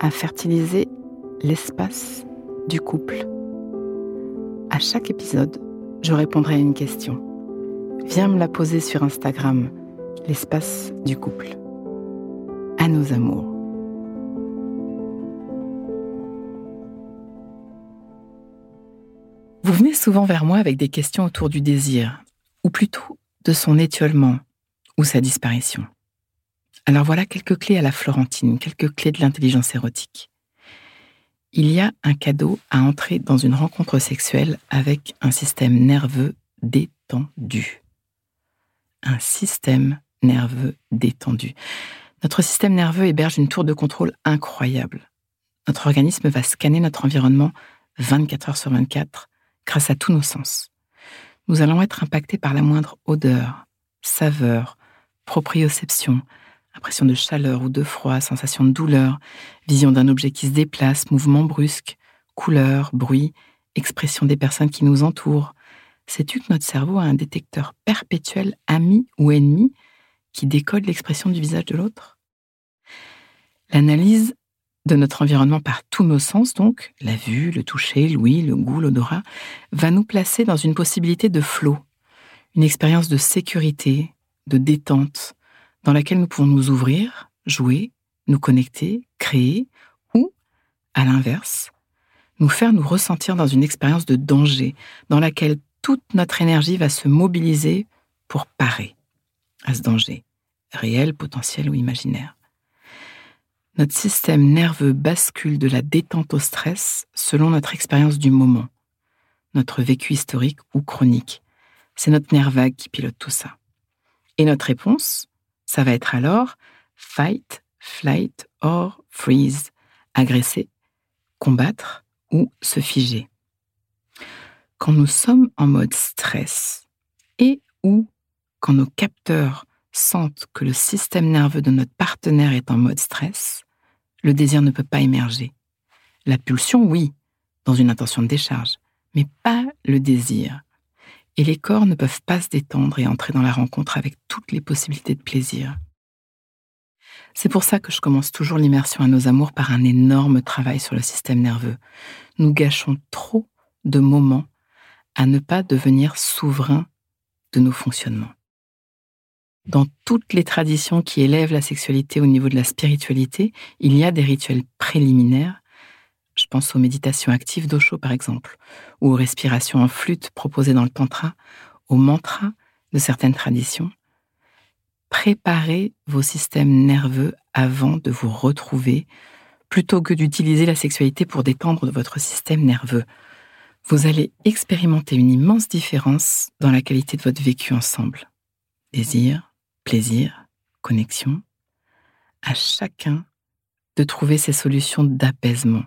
à fertiliser l'espace du couple. À chaque épisode, je répondrai à une question. Viens me la poser sur Instagram, l'espace du couple. À nos amours. Vous venez souvent vers moi avec des questions autour du désir, ou plutôt de son étiolement ou sa disparition. Alors voilà quelques clés à la Florentine, quelques clés de l'intelligence érotique. Il y a un cadeau à entrer dans une rencontre sexuelle avec un système nerveux détendu. Un système nerveux détendu. Notre système nerveux héberge une tour de contrôle incroyable. Notre organisme va scanner notre environnement 24 heures sur 24 grâce à tous nos sens. Nous allons être impactés par la moindre odeur, saveur, proprioception, impression de chaleur ou de froid, sensation de douleur, vision d'un objet qui se déplace, mouvement brusque, couleur, bruit, expression des personnes qui nous entourent. Sais-tu que notre cerveau a un détecteur perpétuel ami ou ennemi qui décode l'expression du visage de l'autre L'analyse de notre environnement par tous nos sens, donc, la vue, le toucher, l'ouïe, le goût, l'odorat, va nous placer dans une possibilité de flow, une expérience de sécurité, de détente, dans laquelle nous pouvons nous ouvrir, jouer, nous connecter, créer, ou, à l'inverse, nous faire nous ressentir dans une expérience de danger, dans laquelle toute notre énergie va se mobiliser pour parer à ce danger, réel, potentiel ou imaginaire. Notre système nerveux bascule de la détente au stress selon notre expérience du moment, notre vécu historique ou chronique. C'est notre nerf vague qui pilote tout ça. Et notre réponse, ça va être alors fight, flight or freeze, agresser, combattre ou se figer. Quand nous sommes en mode stress et ou quand nos capteurs sentent que le système nerveux de notre partenaire est en mode stress, le désir ne peut pas émerger. La pulsion, oui, dans une intention de décharge, mais pas le désir et les corps ne peuvent pas se détendre et entrer dans la rencontre avec toutes les possibilités de plaisir. C'est pour ça que je commence toujours l'immersion à nos amours par un énorme travail sur le système nerveux. Nous gâchons trop de moments à ne pas devenir souverains de nos fonctionnements. Dans toutes les traditions qui élèvent la sexualité au niveau de la spiritualité, il y a des rituels préliminaires je pense aux méditations actives d'Osho, par exemple, ou aux respirations en flûte proposées dans le Tantra, aux mantras de certaines traditions. Préparez vos systèmes nerveux avant de vous retrouver, plutôt que d'utiliser la sexualité pour détendre votre système nerveux. Vous allez expérimenter une immense différence dans la qualité de votre vécu ensemble. Désir, plaisir, connexion. À chacun de trouver ces solutions d'apaisement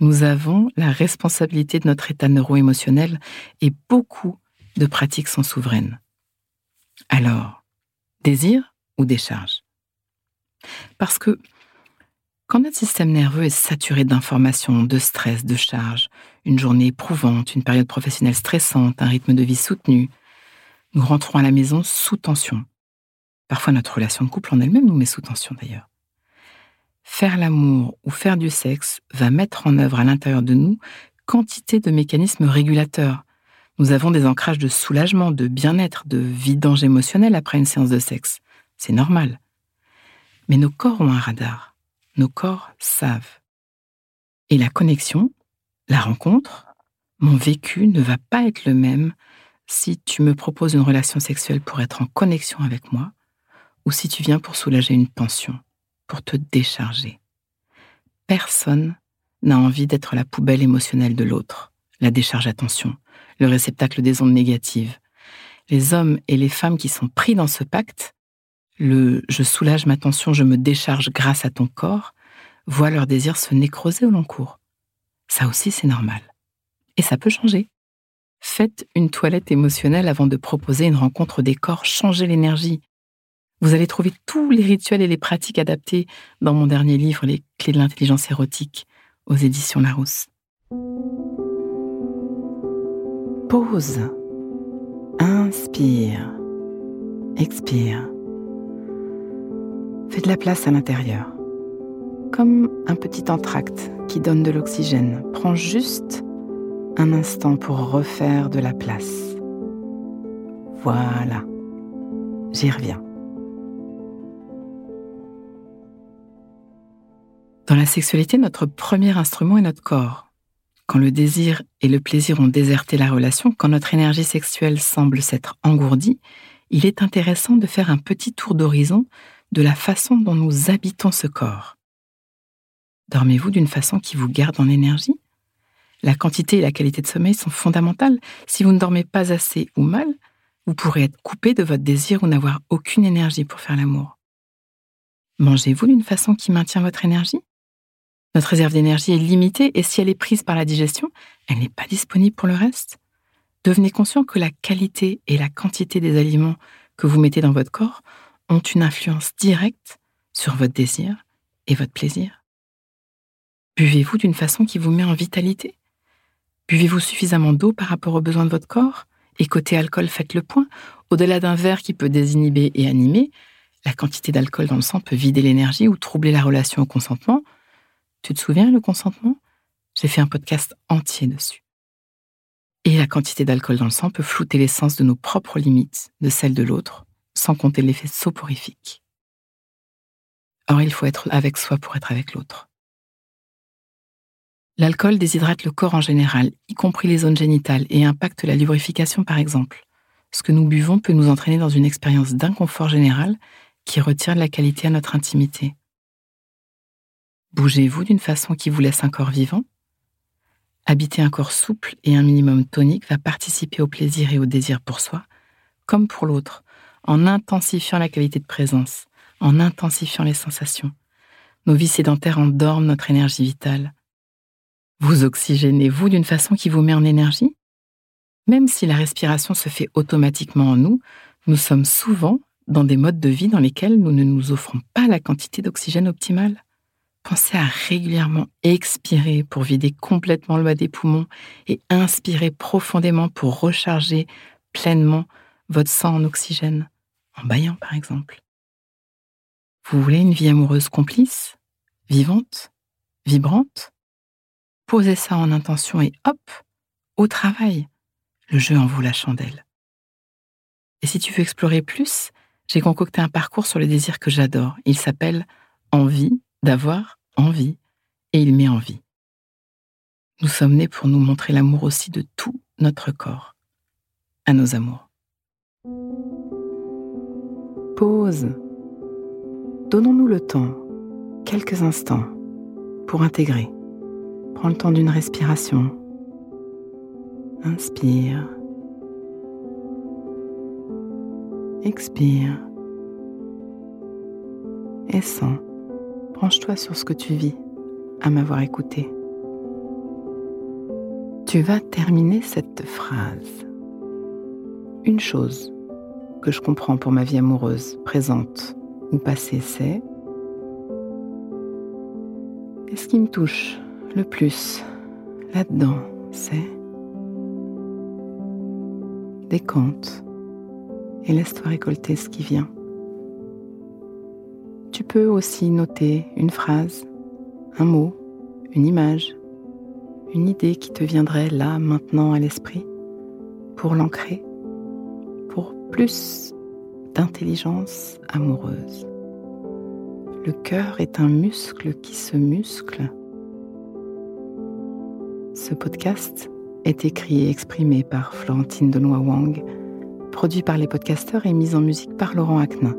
nous avons la responsabilité de notre état neuro-émotionnel et beaucoup de pratiques sont souveraines. Alors, désir ou décharge? Parce que quand notre système nerveux est saturé d'informations, de stress, de charge, une journée éprouvante, une période professionnelle stressante, un rythme de vie soutenu, nous rentrons à la maison sous tension. Parfois notre relation de couple en elle-même nous met sous tension d'ailleurs. Faire l'amour ou faire du sexe va mettre en œuvre à l'intérieur de nous quantité de mécanismes régulateurs. Nous avons des ancrages de soulagement, de bien-être, de vidange émotionnelle après une séance de sexe. C'est normal. Mais nos corps ont un radar. Nos corps savent. Et la connexion, la rencontre, mon vécu ne va pas être le même si tu me proposes une relation sexuelle pour être en connexion avec moi ou si tu viens pour soulager une tension, pour te décharger. Personne n'a envie d'être la poubelle émotionnelle de l'autre, la décharge à tension, le réceptacle des ondes négatives. Les hommes et les femmes qui sont pris dans ce pacte, le je soulage ma tension, je me décharge grâce à ton corps, voient leur désir se nécroser au long cours. Ça aussi, c'est normal. Et ça peut changer. Faites une toilette émotionnelle avant de proposer une rencontre des corps, changez l'énergie. Vous allez trouver tous les rituels et les pratiques adaptés dans mon dernier livre, Les clés de l'intelligence érotique, aux éditions Larousse. Pause. Inspire. Expire. Fais de la place à l'intérieur. Comme un petit entracte qui donne de l'oxygène. Prends juste un instant pour refaire de la place. Voilà. J'y reviens. Dans la sexualité, notre premier instrument est notre corps. Quand le désir et le plaisir ont déserté la relation, quand notre énergie sexuelle semble s'être engourdie, il est intéressant de faire un petit tour d'horizon de la façon dont nous habitons ce corps. Dormez-vous d'une façon qui vous garde en énergie? La quantité et la qualité de sommeil sont fondamentales. Si vous ne dormez pas assez ou mal, vous pourrez être coupé de votre désir ou n'avoir aucune énergie pour faire l'amour. Mangez-vous d'une façon qui maintient votre énergie? Notre réserve d'énergie est limitée et si elle est prise par la digestion, elle n'est pas disponible pour le reste. Devenez conscient que la qualité et la quantité des aliments que vous mettez dans votre corps ont une influence directe sur votre désir et votre plaisir. Buvez-vous d'une façon qui vous met en vitalité? Buvez-vous suffisamment d'eau par rapport aux besoins de votre corps? Et côté alcool, faites le point. Au-delà d'un verre qui peut désinhiber et animer, la quantité d'alcool dans le sang peut vider l'énergie ou troubler la relation au consentement, tu te souviens, le consentement? J'ai fait un podcast entier dessus. Et la quantité d'alcool dans le sang peut flouter l'essence de nos propres limites, de celles de l'autre, sans compter l'effet soporifique. Or, il faut être avec soi pour être avec l'autre. L'alcool déshydrate le corps en général, y compris les zones génitales, et impacte la lubrification par exemple. Ce que nous buvons peut nous entraîner dans une expérience d'inconfort général qui retire de la qualité à notre intimité. Bougez-vous d'une façon qui vous laisse un corps vivant Habiter un corps souple et un minimum tonique va participer au plaisir et au désir pour soi, comme pour l'autre, en intensifiant la qualité de présence, en intensifiant les sensations. Nos vies sédentaires endorment notre énergie vitale. Vous oxygénez-vous d'une façon qui vous met en énergie? Même si la respiration se fait automatiquement en nous, nous sommes souvent dans des modes de vie dans lesquels nous ne nous offrons pas la quantité d'oxygène optimale. Pensez à régulièrement expirer pour vider complètement le bas des poumons et inspirer profondément pour recharger pleinement votre sang en oxygène, en baillant par exemple. Vous voulez une vie amoureuse complice, vivante, vibrante? Posez ça en intention et hop, au travail. Le jeu en vaut la chandelle. Et si tu veux explorer plus, j'ai concocté un parcours sur le désir que j'adore. Il s'appelle Envie d'avoir envie et il met envie. Nous sommes nés pour nous montrer l'amour aussi de tout notre corps, à nos amours. Pause. Donnons-nous le temps, quelques instants, pour intégrer. Prends le temps d'une respiration. Inspire. Expire. Et sens. Branche-toi sur ce que tu vis à m'avoir écouté. Tu vas terminer cette phrase. Une chose que je comprends pour ma vie amoureuse, présente ou passée, c'est et ce qui me touche le plus là-dedans, c'est décompte et laisse-toi récolter ce qui vient. Peux aussi noter une phrase, un mot, une image, une idée qui te viendrait là, maintenant à l'esprit, pour l'ancrer, pour plus d'intelligence amoureuse. Le cœur est un muscle qui se muscle Ce podcast est écrit et exprimé par Florentine Denois Wang, produit par les podcasteurs et mis en musique par Laurent Aknin.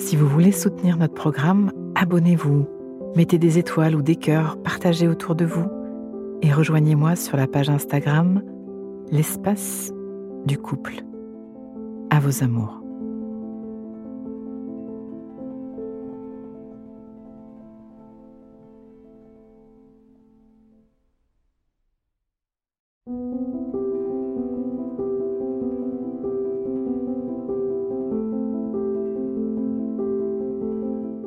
Si vous voulez soutenir notre programme, abonnez-vous, mettez des étoiles ou des cœurs, partagez autour de vous et rejoignez-moi sur la page Instagram L'espace du couple. À vos amours.